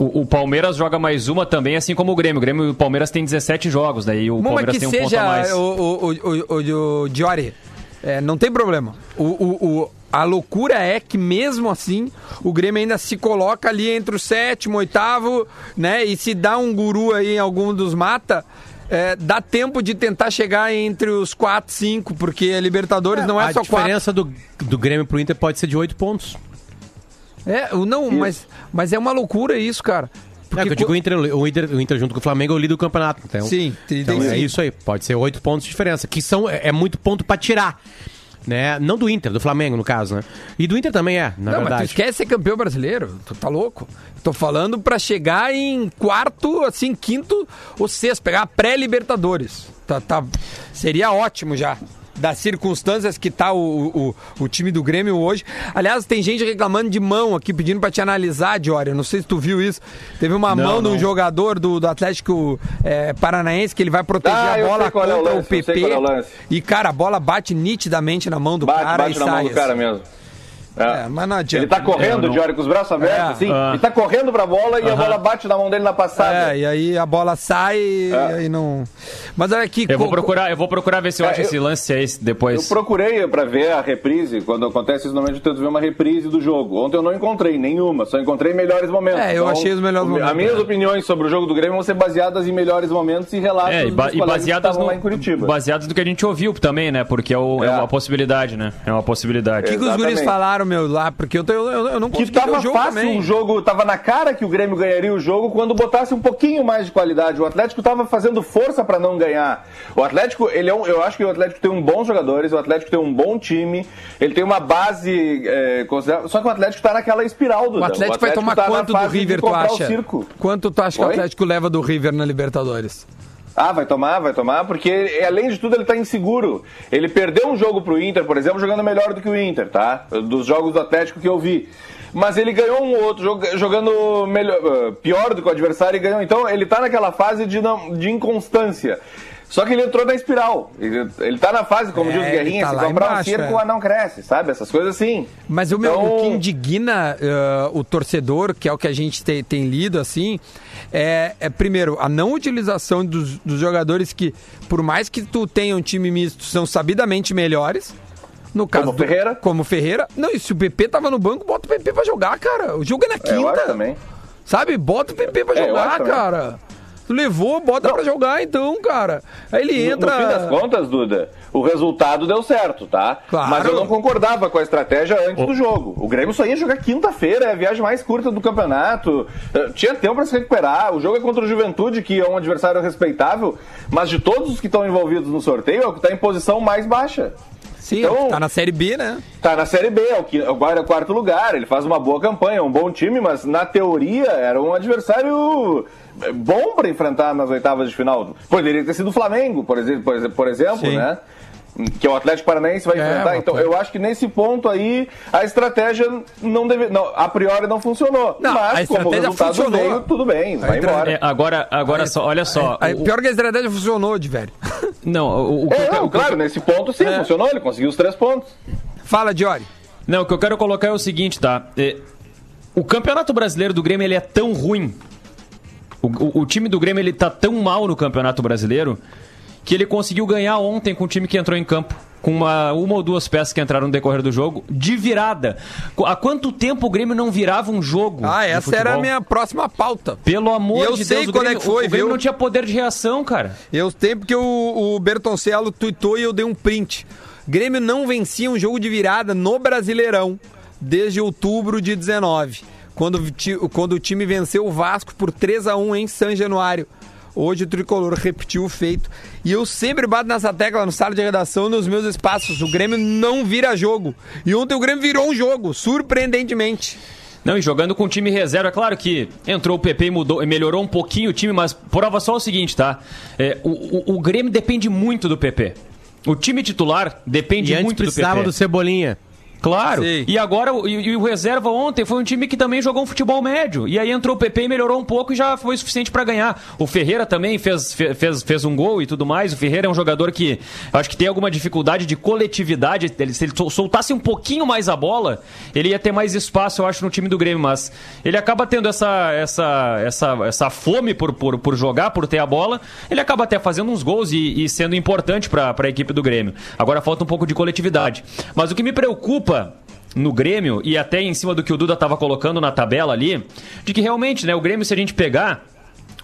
O, o Palmeiras joga mais uma também, assim como o Grêmio. O Grêmio e o Palmeiras tem 17 jogos, daí o Uma Palmeiras tem um ponto a mais. o, o, o, o, o Diori, é, não tem problema. O, o, o- a loucura é que mesmo assim o Grêmio ainda se coloca ali entre o sétimo, oitavo, né? E se dá um guru aí em algum dos mata, é, dá tempo de tentar chegar entre os quatro, cinco, porque a Libertadores não é a só quatro. diferença do, do Grêmio pro Inter pode ser de 8 pontos. É, não, mas, mas é uma loucura isso, cara. É, que eu digo, o Inter, o, Inter, o Inter junto com o Flamengo é o líder do campeonato. Então, Sim, então é isso aí. Pode ser oito pontos de diferença, que são, é, é muito ponto pra tirar. Né? Não do Inter, do Flamengo, no caso, né? E do Inter também é, na não, mas tu verdade. esquece ser campeão brasileiro. Tu tá louco? Tô falando pra chegar em quarto, assim, quinto ou sexto, pegar a pré-Libertadores. Tá, tá, seria ótimo já. Das circunstâncias que tá o, o, o time do Grêmio hoje. Aliás, tem gente reclamando de mão aqui, pedindo pra te analisar, Diori. Eu não sei se tu viu isso. Teve uma Não, mão de um jogador do, do Atlético é, Paranaense que ele vai proteger Ah, a bola sei qual é o contra o, lance, sei PP. é o. E, cara, a bola bate nitidamente na mão do Bate, cara bate e na sai. mão do cara mesmo. É, mas não adianta. Ele tá correndo, É, eu não- Diori, com os braços abertos, É. assim. Ah. Ele tá correndo pra bola e a bola bate na mão dele na passada. É, e aí a bola sai e É. aí não. Mas olha aqui. Eu vou procurar, eu vou procurar ver se eu É, acho eu- esse lance aí Eu depois. procurei pra ver a reprise, quando acontece isso, normalmente eu tento ver uma reprise do jogo. Ontem eu não encontrei nenhuma, só encontrei melhores momentos. É, eu achei os melhores momentos, As minhas é. opiniões sobre o jogo do Grêmio vão ser baseadas em melhores momentos e relatos É, e, ba dos e baseadas, no, lá em Curitiba. baseadas no que a gente ouviu também, né? Porque é, o- é É. uma possibilidade, né? É uma possibilidade. O que, que os guris Exatamente. Falaram, meu, lá? Porque eu, eu, eu, eu não Que consegui ver tava o jogo fácil também. o jogo, tava na cara que o Grêmio ganharia o jogo quando botasse um pouquinho mais de qualidade. O Atlético tava fazendo força pra não ganhar. O Atlético, ele é um, eu acho que o Atlético tem um bons jogadores, o Atlético tem um bom time, ele tem uma base é, considerável. Só que o Atlético tá naquela espiral do O Atlético, vai tomar tá quanto do River, tu o acha? Quanto tu acha que o Oi? Atlético leva do River na Libertadores? Ah, vai tomar, vai tomar, porque ele- além de tudo ele tá inseguro. Ele perdeu um jogo pro Inter, por exemplo, jogando melhor do que o Inter, tá? Dos jogos do Atlético que eu vi. Mas ele ganhou um outro jogando melhor, eh, pior do que o adversário e ganhou. Então ele tá naquela fase de, não- de inconstância. Só que ele entrou na espiral. Ele, ele tá na fase, como É, diz o Guerrinha, tá se comprar um embaixo, circo, é. o anão cresce, sabe? Essas coisas assim. Mas o, meu, Então- o que indigna eh, o torcedor, que é o que a gente te- tem lido assim, é, é, primeiro, a não utilização dos, dos jogadores que, por mais que tu tenha um time misto, são sabidamente melhores. No caso Como do- Ferreira? Como Ferreira. Não, e se o PP tava no banco, bota o PP pra jogar, cara. O jogo é na É, eu acho quinta. também. Sabe? Bota o PP pra É, jogar, acho também. Levou, bota Não. pra jogar então, cara. Aí ele No- entra. No fim das contas, Duda, o resultado deu certo, tá? Claro. Mas eu não concordava com a estratégia antes do jogo. O Grêmio só ia jogar quinta-feira, é a viagem mais curta do campeonato. Eh, Tinha tempo pra se recuperar. O jogo é contra o Juventude, que é um adversário respeitável, mas de todos os que estão envolvidos no sorteio, é o que tá em posição mais baixa. Sim, Então- tá na Série B, né? Tá na Série B, é o que- agora é o quarto lugar. Ele faz uma boa campanha, é um bom time, mas na teoria era um adversário bom para enfrentar nas oitavas de final. Poderia ter sido o Flamengo, por exemplo, por exemplo, Sim. né? Que o Atlético Paranaense vai É, enfrentar. Então, pode- eu acho que nesse ponto aí a estratégia não deve, não, a priori não funcionou. Não, a mas como resultado funcionou. veio, tudo bem, vai embora. É, agora, agora só, olha só. Aí, o- pior que a estratégia funcionou, de velho. (laughs) não, o, o eu É, não, o claro, nesse ponto sim, funcionou, ele conseguiu os três pontos. Fala, Diori. Não, o que eu quero colocar é o seguinte, tá? É, o campeonato brasileiro do Grêmio ele é tão ruim. O, o- o time do Grêmio ele tá tão mal no campeonato brasileiro que ele conseguiu ganhar ontem com o time que entrou em campo. Com uma, uma ou duas peças que entraram no decorrer do jogo, de virada. Há quanto tempo o Grêmio não virava um jogo? Ah, essa era a minha próxima pauta. Pelo amor eu de sei Deus, o é Grêmio, que foi, o Grêmio viu? não tinha poder de reação, cara. Eu tempo que o, o Bertoncello tuitou e eu dei um print. Grêmio não vencia um jogo de virada no Brasileirão desde outubro de 19, quando, quando o time venceu o Vasco por 3 a 1 em São Januário. Hoje o tricolor repetiu o feito. E eu sempre bato nessa tecla no sala de redação nos meus espaços. O Grêmio não vira jogo. E ontem o Grêmio virou um jogo, surpreendentemente. Não, e jogando com o time reserva, é claro que entrou o PP e mudou, e melhorou um pouquinho o time, mas prova só o seguinte, tá? É, o, o, o Grêmio depende muito do PP. O time titular depende E antes muito do precisava PP. do Cebolinha. Claro. Sim. E agora, o- e, e o reserva ontem foi um time que também jogou um futebol médio. E aí entrou o PP e melhorou um pouco e já foi suficiente pra ganhar. O Ferreira também fez, fe- fez, fez um gol e tudo mais. O Ferreira é um jogador que acho que tem alguma dificuldade de coletividade. Ele- se ele sol- soltasse um pouquinho mais a bola, ele ia ter mais espaço, eu acho, no time do Grêmio. Mas ele acaba tendo essa, essa, essa, essa fome por, por, por jogar, por ter a bola. Ele acaba até fazendo uns gols e, e sendo importante pra, pra equipe do Grêmio. Agora falta um pouco de coletividade. Mas o que me preocupa no Grêmio, e até em cima do que o Duda estava colocando na tabela ali, de que realmente, né, o Grêmio, se a gente pegar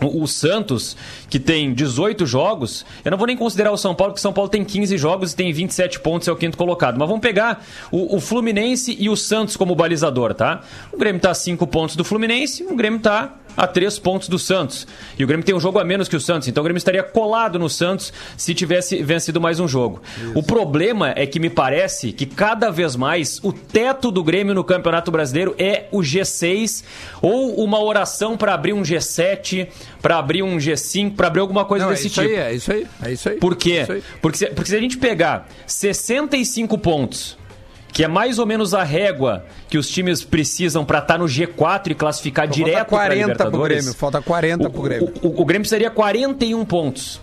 o, Santos, que tem 18 jogos, eu não vou nem considerar o São Paulo, porque o São Paulo tem 15 jogos e tem 27 pontos, é o quinto colocado. Mas vamos pegar o, o Fluminense e o Santos como balizador, tá? O Grêmio tá a 5 pontos do Fluminense, o Grêmio tá a 3 pontos do Santos. E o Grêmio tem um jogo a menos que o Santos, então o Grêmio estaria colado no Santos se tivesse vencido mais um jogo. O problema é que me parece que cada vez mais o teto do Grêmio no Campeonato Brasileiro é o G6 ou uma oração para abrir um G7, para abrir um G5, para abrir alguma coisa Não, é desse isso tipo. aí, é isso aí. É isso aí. Por É quê? isso aí. Porque se, porque se a gente pegar 65 pontos, que é mais ou menos a régua que os times precisam para estar no G4 e classificar direto Falta para 40 pro Libertadores. Grêmio. Falta 40 pro Grêmio. O, o, o Grêmio seria 41 pontos.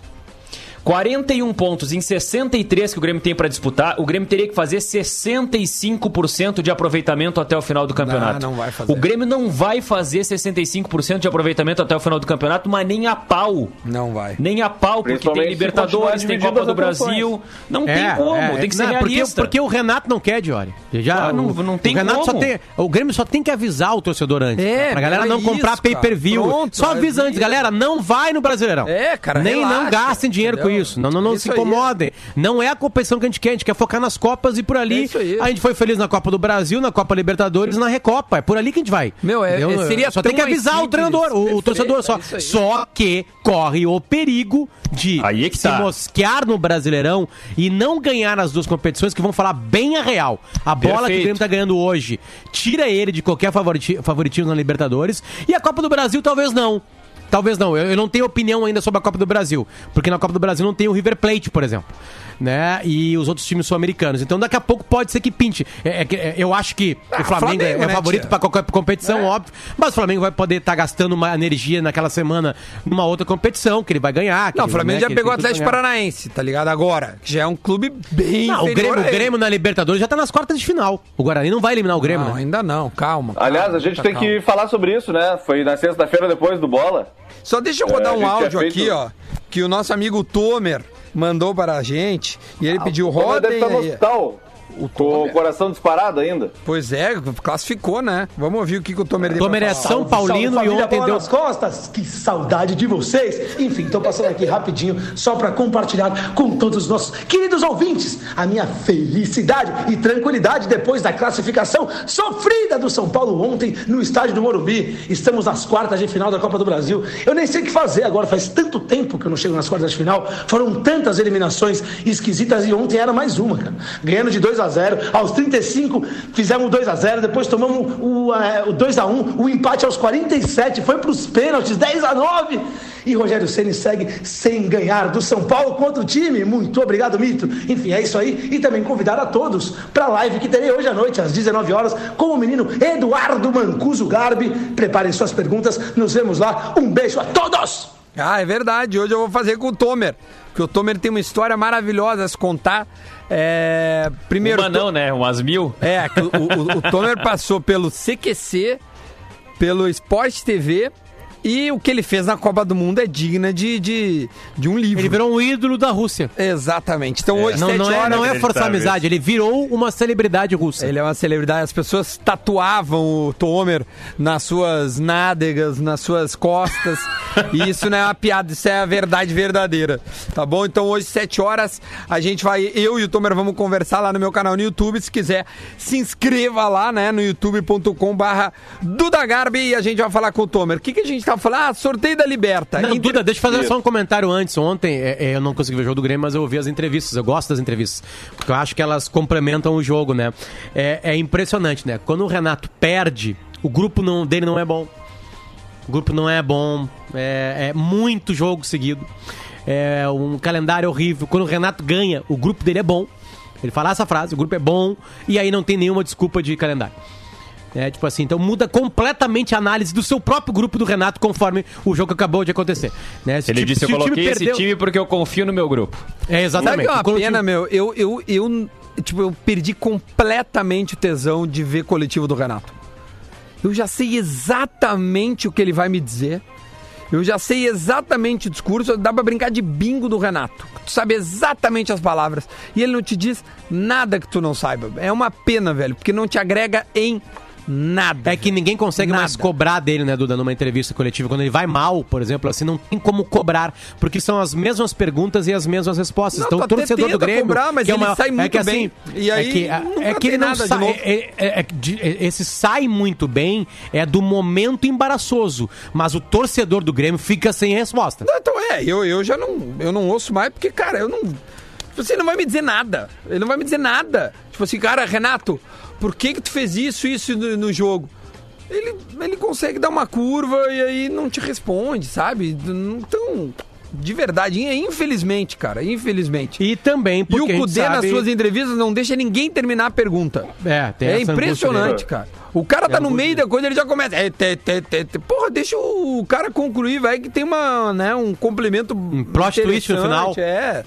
41 pontos em 63 que o Grêmio tem para disputar, o Grêmio teria que fazer 65% de aproveitamento até o final do campeonato. Não, não vai fazer. O Grêmio não vai fazer 65% de aproveitamento até o final do campeonato, mas nem a pau. Não vai. Nem a pau, porque tem Libertadores, tem Copa do. Brasil. Não tem como, tem que ser não, porque, realista. porque o Renato não quer, Diori. Já, Ah, não- o, não tem o Renato como. só tem. O Grêmio só tem que avisar o torcedor antes. É, pra galera é não isso, comprar pay-per-view. Só avisa antes, galera, não vai no Brasileirão. É, cara, Nem não relaxa, gastem dinheiro com entendeu? Isso. Não, não, não Isso se aí. incomodem. Não é a competição que a gente quer, a gente quer focar nas Copas e por É ali. aí. a gente foi feliz na Copa do Brasil, na Copa Libertadores, na Recopa. É por ali que a gente vai. Meu, é- Entendeu? é- seria só tem que avisar o treinador, o, o Perfeito, torcedor é só. aí. Só que corre o perigo de Aí é que se tá. mosquear no Brasileirão e não ganhar as duas competições que vão falar bem a real. A bola que o Perfeito. Grêmio tá ganhando hoje tira ele de qualquer favoriti- favoritismo na Libertadores e a Copa do Brasil talvez não. Talvez não. Eu, eu não tenho opinião ainda sobre a Copa do Brasil, porque na Copa do Brasil não tem o River Plate, por exemplo. Né? E os outros times sul-americanos. Então daqui a pouco pode ser que pinte. É- é é- eu acho que o Flamengo, Flamengo, é, é né, favorito para qualquer competição, óbvio. Mas o Flamengo vai poder estar gastando uma energia naquela semana numa outra competição que ele vai ganhar. Não, o Flamengo né, já pegou o Atlético. Paranaense, tá ligado? Agora. Que já é um clube bem. Não, o Grêmio, o. Grêmio na Libertadores já tá nas quartas de final. O Guarani não vai eliminar o Grêmio, Não, né? ainda não, calma. Aliás, calma, a gente tá tem calma. que falar sobre isso, né? Foi na sexta-feira depois do bola. Só deixa eu rodar É, um áudio feito- aqui, ó. Que o nosso amigo Tomer mandou para a gente. E ele pediu Como rodem deve estar no hospital. O Com o coração disparado ainda. Pois é, classificou, né? Vamos ouvir o que, que o Tomer Tomer é. São Paulino e família ontem Bola deu nas costas. Que saudade de vocês. Enfim, tô passando aqui rapidinho só para compartilhar com todos os nossos queridos ouvintes a minha felicidade e tranquilidade depois da classificação sofrida do São Paulo ontem no estádio do Morumbi. Estamos nas quartas de final da Copa do Brasil. Eu nem sei o que fazer agora, faz tanto tempo que eu não chego nas quartas de final. Foram tantas eliminações esquisitas e ontem era mais uma, cara. Ganhando de 2 a 0 aos 35 fizemos 2 a 0 depois tomamos o, eh, o 2 a 1 o empate aos 47 foi para os pênaltis, 10 a 9 e Rogério Ceni segue sem ganhar do São Paulo contra o time. Muito obrigado, Mito. Enfim, é isso aí. E também convidar a todos para a live que terei hoje à noite, às 19 horas, com o menino Eduardo Mancuso Garbi. Preparem suas perguntas, nos vemos lá. Um beijo a todos! Ah, é verdade. Hoje eu vou fazer com o Tomer. Porque o Tomer tem uma história maravilhosa a se contar. É... Primeiro. Uma não, né? Umas mil. É, o, o, o Tomer (laughs) passou pelo CQC, pelo Sport TV. E o que ele fez na Copa do Mundo é digna de, de, de um livro. Ele virou um ídolo da Rússia. Exatamente. Então hoje, Não, sete não, é, horas, não é forçar a amizade, ele virou uma celebridade russa. Ele é uma celebridade. As pessoas tatuavam o Tomer nas suas nádegas, nas suas costas. e isso não é uma piada, isso é a verdade verdadeira. Tá bom? Então hoje, 7 horas, a gente vai. Eu e o Tomer vamos conversar lá no meu canal no YouTube. Se quiser, se inscreva lá, né? No youtube.com/barra Dudagarbi e a gente vai falar com o Tomer. O que, que a gente tava falando? Ah, sorteio da Liberta. Não, Inter- Duda, deixa eu fazer só um comentário antes. Ontem é, é, eu não consegui ver o jogo do Grêmio, mas eu ouvi as entrevistas. Eu gosto das entrevistas. Porque eu acho que elas complementam o jogo, né? É, é impressionante, né? Quando o Renato perde, o grupo não- dele não é bom. O grupo não é bom. É, é muito jogo seguido. É um calendário horrível. Quando o Renato ganha, o grupo dele é bom. Ele fala essa frase, o grupo é bom, e aí não tem nenhuma desculpa de calendário. É, tipo assim, então muda completamente a análise do seu próprio grupo do Renato conforme o jogo que acabou de acontecer. Né? Se Ele o time- disse, eu coloquei esse perdeu- time porque eu confio no meu grupo. É, exatamente. é uma pena, meu? Eu, eu, eu, tipo, eu perdi completamente o tesão de ver coletivo do Renato. Eu já sei exatamente o que ele vai me dizer. Eu já sei exatamente o discurso. Dá pra brincar de bingo do Renato. Tu sabe exatamente as palavras. E ele não te diz nada que tu não saiba. É uma pena, velho, porque não te agrega em nada. É que ninguém consegue mais Nada. cobrar dele, né, Duda, numa entrevista coletiva. Quando ele vai mal, por exemplo, assim, não tem como cobrar, porque são as mesmas perguntas e as mesmas respostas. Não, então, tu o torcedor do Grêmio. cobrar, mas que é ele uma- sai é muito que, assim, bem. E aí, é que, é que ele não sai. é- é- é- é- esse sai muito bem é do momento embaraçoso, mas o torcedor do Grêmio fica sem resposta. Não, Então é, eu, eu já não, eu não ouço mais, porque, cara, eu não. Tipo assim, não vai me dizer nada. Ele não vai me dizer nada. Tipo assim, cara, Renato, por que que tu fez isso, isso no, no jogo? Ele, ele consegue dar uma curva e aí não te responde, sabe? Então, de verdade, infelizmente, cara, infelizmente. E também E porque o a gente Cudê nas sabe- suas entrevistas não deixa ninguém terminar a pergunta. É, tem É impressionante, cara. O cara tá É no meio da coisa, ele já começa. É, te, te, te. Porra, deixa o cara concluir, vai, que tem uma, né, um complemento. Um plot twist no final. É.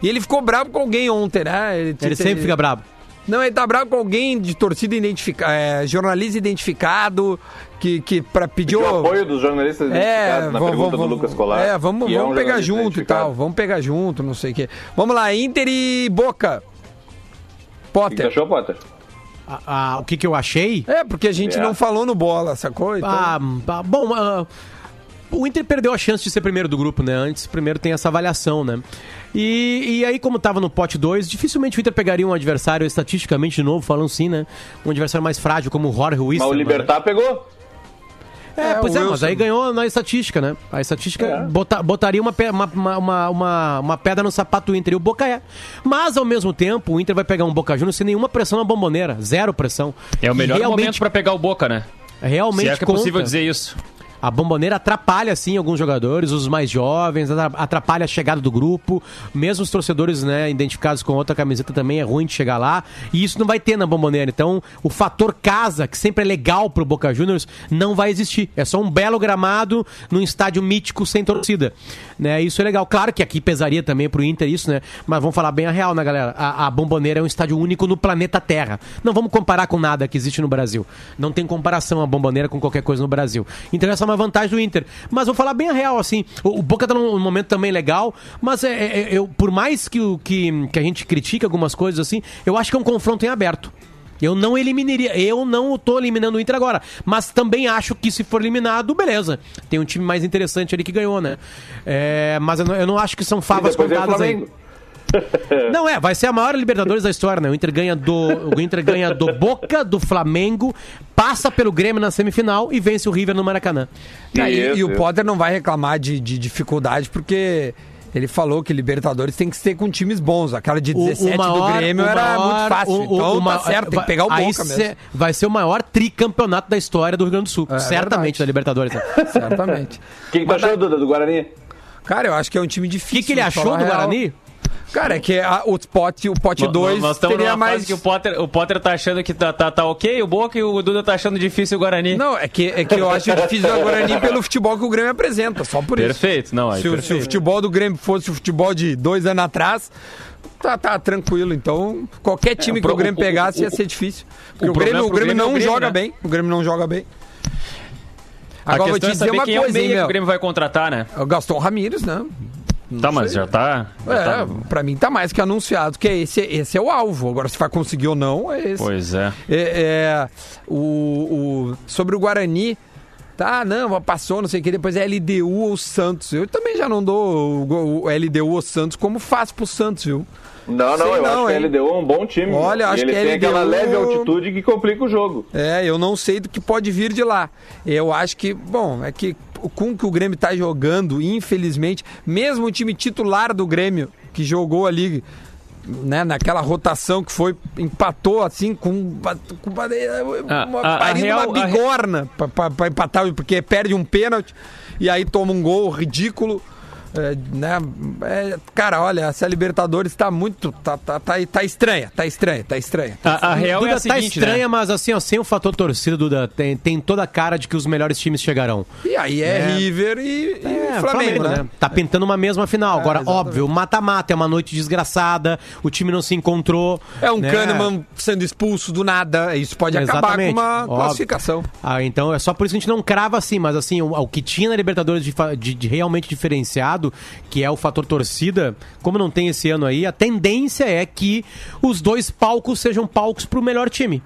E ele ficou bravo com alguém ontem, né? Ele sempre fica bravo. Não, ele tá bravo com alguém de torcida identificada, é, jornalista identificado, que, que pra pedir. Pediu ô, apoio dos jornalistas é, identificados na vamos, pergunta vamos, do Lucas Colar. É, vamos, que é um vamos pegar junto e tal. Vamos pegar junto, não sei o quê. Vamos lá, Inter e Boca. O que Potter. achou, Potter? Ah, ah, o que, que eu achei? É, porque a gente É. não falou no bola, sacou? Então, Ah, ah, bom, ah, o Inter perdeu a chance de ser primeiro do grupo, né? Antes, primeiro tem essa avaliação, né? E, e aí, como tava no pote 2, dificilmente o Inter pegaria um adversário, estatisticamente, de novo, falando assim, né? Um adversário mais frágil, como o Jorge Mas Wilson. o Libertar pegou. É, É, pois é, mas aí ganhou na estatística, né? A estatística É. bota- botaria uma, uma, uma, uma, uma- pedra no sapato do Inter e o Boca é. Mas, ao mesmo tempo, o Inter vai pegar um Boca Juniors sem nenhuma pressão na bomboneira, zero pressão. É o melhor realmente, momento pra pegar o Boca, né? realmente Se é que é possível dizer isso. A bomboneira atrapalha, sim, alguns jogadores, os mais jovens, atra- atrapalha a chegada do grupo. Mesmo os torcedores né, identificados com outra camiseta também é ruim de chegar lá. E isso não vai ter na bomboneira. Então, o fator casa, que sempre é legal pro Boca Juniors, não vai existir. É só um belo gramado num estádio mítico sem torcida. Né, isso é legal. Claro que aqui pesaria também pro Inter isso, né? Mas vamos falar bem a real, né, galera? A, a bomboneira é um estádio único no planeta Terra. Não vamos comparar com nada que existe no Brasil. Não tem comparação a bomboneira com qualquer coisa no Brasil. Então essa é uma uma vantagem do Inter. Mas vou falar bem a real, assim. O, o Boca tá num momento também legal, mas é, é- eu, por mais que, o- que, que a gente critique algumas coisas assim, eu acho que é um confronto em aberto. Eu não eliminaria, eu não tô eliminando o Inter agora, mas também acho que se for eliminado, beleza. Tem um time mais interessante ali que ganhou, né? É, mas eu não, eu não acho que são favas é contadas aí. (laughs) Não, é, vai ser a maior Libertadores da história, né? O Inter ganha do, o Inter ganha do Boca, do Flamengo, passa pelo Grêmio na semifinal e vence o River no Maracanã. E, Isso, e o isso. Potter não vai reclamar de, de dificuldade, porque ele falou que Libertadores tem que ser com times bons. Aquela de 17 do Grêmio o era maior- muito fácil. o- o- então o tá certo, tem que pegar o Boca cê- mesmo. Vai ser o maior tricampeonato da história do Rio Grande do Sul. É certamente verdade. da Libertadores. né? (laughs) Certamente. O que, que tu achou, Duda, do Guarani? Cara, eu acho que é um time O difícil. que, que ele achou do a real. Cara, é que a- o pote, o pote 2 Nós estamos teria numa mais. que o Potter, o Potter tá achando que tá, tá, tá ok, o Boca e o Duda tá achando difícil o Guarani. Não, é que, é que eu acho difícil o Guarani pelo futebol que o Grêmio apresenta, só por isso. Perfeito, não, aí Se, o- se o perfeito. futebol do Grêmio fosse o futebol de dois anos atrás, tá, tá tranquilo. Então, qualquer time o que o Grêmio o- o- pegasse ia o- ser difícil. Porque o o, Grêmio, Grêmio Grêmio é não Grêmio, joga né? bem. O Grêmio não joga bem. Agora vou te é dizer saber uma quem é o coisa, meia que o Grêmio vai contratar, né? É O Gaston Ramírez, né? Tá, mas já tá... já É, tá- pra mim tá mais que anunciado que esse, esse é o alvo. Agora, se vai conseguir ou não, é esse. Pois é. É, é, o, o- sobre o Guarani, tá, não, passou, não sei o que, depois é LDU ou Santos. Eu também já não dou o, o LDU ou Santos como fácil pro Santos, viu? Não, não, Sei eu não, acho que hein? a LDU é um bom time. Olha, acho ele que a tem aquela LDU leve altitude que complica o jogo. É, eu não sei do que pode vir de lá. Eu acho que, bom, é que com que o Grêmio tá jogando, infelizmente, mesmo o time titular do Grêmio, que jogou ali, né, naquela rotação que foi, empatou assim com, uma- com uma, A- uma, a- a real- bigorna pra empatar, porque perde um pênalti e aí toma um gol ridículo. É, né? É, cara, olha, essa Libertadores tá muito. Tá, tá, tá, tá estranha, tá estranha, tá estranha. A, a real Duda é a tá seguinte, estranha, né? mas assim, ó, sem o fator torcida, Duda, tem, tem toda a cara de que os melhores times chegarão. E aí é, É. River e, e É, Flamengo, né? Tá pintando uma mesma final. Agora, exatamente. óbvio, mata-mata, é uma noite desgraçada, o time não se encontrou. É um né? Kahneman sendo expulso do nada. Isso pode acabar com uma óbvio. classificação. Ah, então é só por isso que a gente não crava assim, mas assim, o, o que tinha na Libertadores de, de- de realmente diferenciado, que é o fator torcida, como não tem esse ano aí, a tendência é que os dois palcos sejam palcos pro melhor time.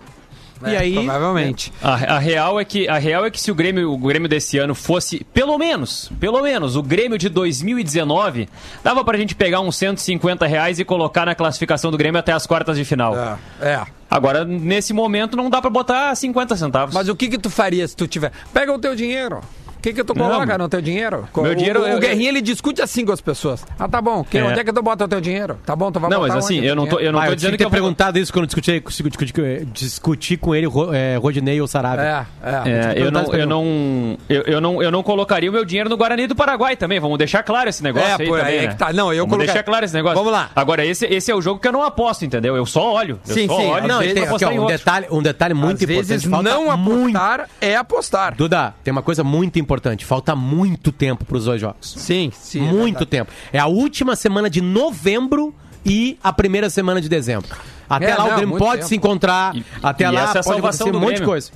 e É, aí, Provavelmente. A, a real é que a real é que se o Grêmio, o Grêmio desse ano fosse pelo menos, pelo menos o Grêmio de 2019, dava pra gente pegar uns 150 reais e colocar na classificação do Grêmio até as quartas de final. É. é. Agora nesse momento não dá pra botar 50 centavos. Mas o que que tu faria se tu tiver? Pega o teu dinheiro. O que que tu Não, coloca no teu dinheiro? meu o, dinheiro, O, eu- o Guerrinha, ele discute assim com as pessoas. Ah, tá bom. Que, É. Onde é que tu bota o teu dinheiro? Tá bom, tu vai Não, mas assim, eu não tô, eu não Ah, tô eu tinha dizendo que ter eu vou- perguntado isso quando eu discuti, discuti, discuti, com ele, é, Rodinei ou Sarabia. É, é. É, eu, não, eu, não, eu, eu não, eu não colocaria o meu dinheiro no Guarani do Paraguai também. Vamos deixar claro esse negócio É, aí pô, também, aí é né? que tá. Não, eu Vamos deixar claro esse negócio. Vamos lá. Agora, esse, esse é o jogo que eu não aposto, entendeu? Eu só olho. Eu Sim, só sim, olho Não, vezes- tem aqui, ó, um detalhe, um detalhe muito Às vezes importante. Falta não muito apostar é apostar. Duda, tem uma coisa muito importante. Falta muito tempo para os dois jogos. Sim, sim. é muito verdade. tempo. É a última semana de novembro e a primeira semana de dezembro. Até É, lá não, o Grêmio pode tempo. se encontrar. E- até e lá essa é a pode salvação acontecer um monte de coisa.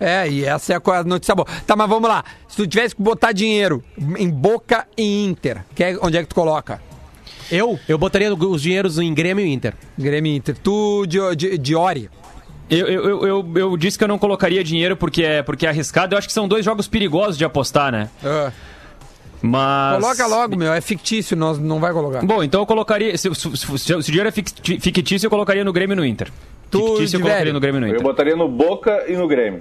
É, e essa é a notícia boa. Tá, mas vamos lá. Se tu tivesse que botar dinheiro em Boca e Inter, que é- onde é que tu coloca? Eu, eu botaria os dinheiros em Grêmio e Inter. Grêmio e Inter. Tu, Diori. Eu, eu, eu, eu, eu disse que eu não colocaria dinheiro porque é, porque é arriscado. Eu acho que são dois jogos perigosos de apostar, né? Mas. Coloca logo, meu. É fictício, nós não vai colocar. Bom, então eu colocaria. Se, se, se- se o dinheiro é fictício, eu colocaria no Grêmio e no Inter. Tu, fictício, eu colocaria velho? no Grêmio e no Eu Inter. botaria no Boca e no Grêmio.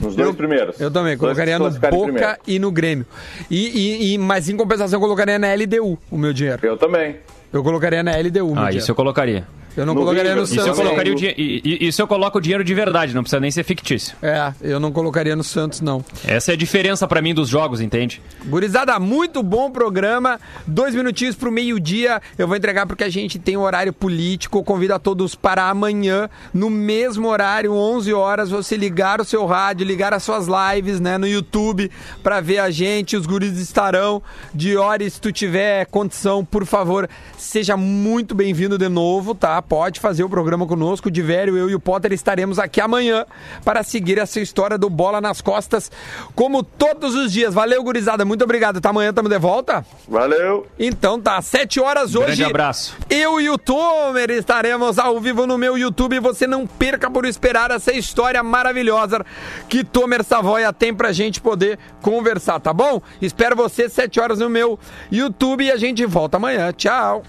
Nos dois Eu- primeiros. Eu também, colocaria no Boca e no Grêmio. E, e- e- mas em compensação, eu colocaria na LDU o meu dinheiro. Eu também. Eu colocaria na LDU o meu Ah, dinheiro. isso eu colocaria. Eu não No colocaria no River, Isso eu Santos. colocaria o. Isso eu coloco o dinheiro de verdade, não precisa nem ser fictício. É, eu não colocaria no Santos, não. Essa é a diferença pra mim dos jogos, entende? Gurizada, muito bom programa. Dois minutinhos pro meio-dia. Eu vou entregar porque a gente tem um horário político. Convido a todos para amanhã, no mesmo horário, 11 horas, você ligar o seu rádio, ligar as suas lives, né, no YouTube, para ver a gente. Os guris estarão. De hora, se tu tiver condição, por favor, seja muito bem-vindo de novo, tá? Pode fazer o programa conosco. O Divério, eu e o Potter estaremos aqui amanhã para seguir essa história do Bola nas Costas, como todos os dias. Valeu, gurizada. Muito obrigado. Até amanhã, estamos de volta? Valeu! Então tá, sete horas hoje. Grande abraço. Eu e o Tomer estaremos ao vivo no meu YouTube. Você não perca por esperar essa história maravilhosa que Tomer Savoia tem pra gente poder conversar, tá bom? Espero você sete horas no meu YouTube e a gente volta amanhã. Tchau!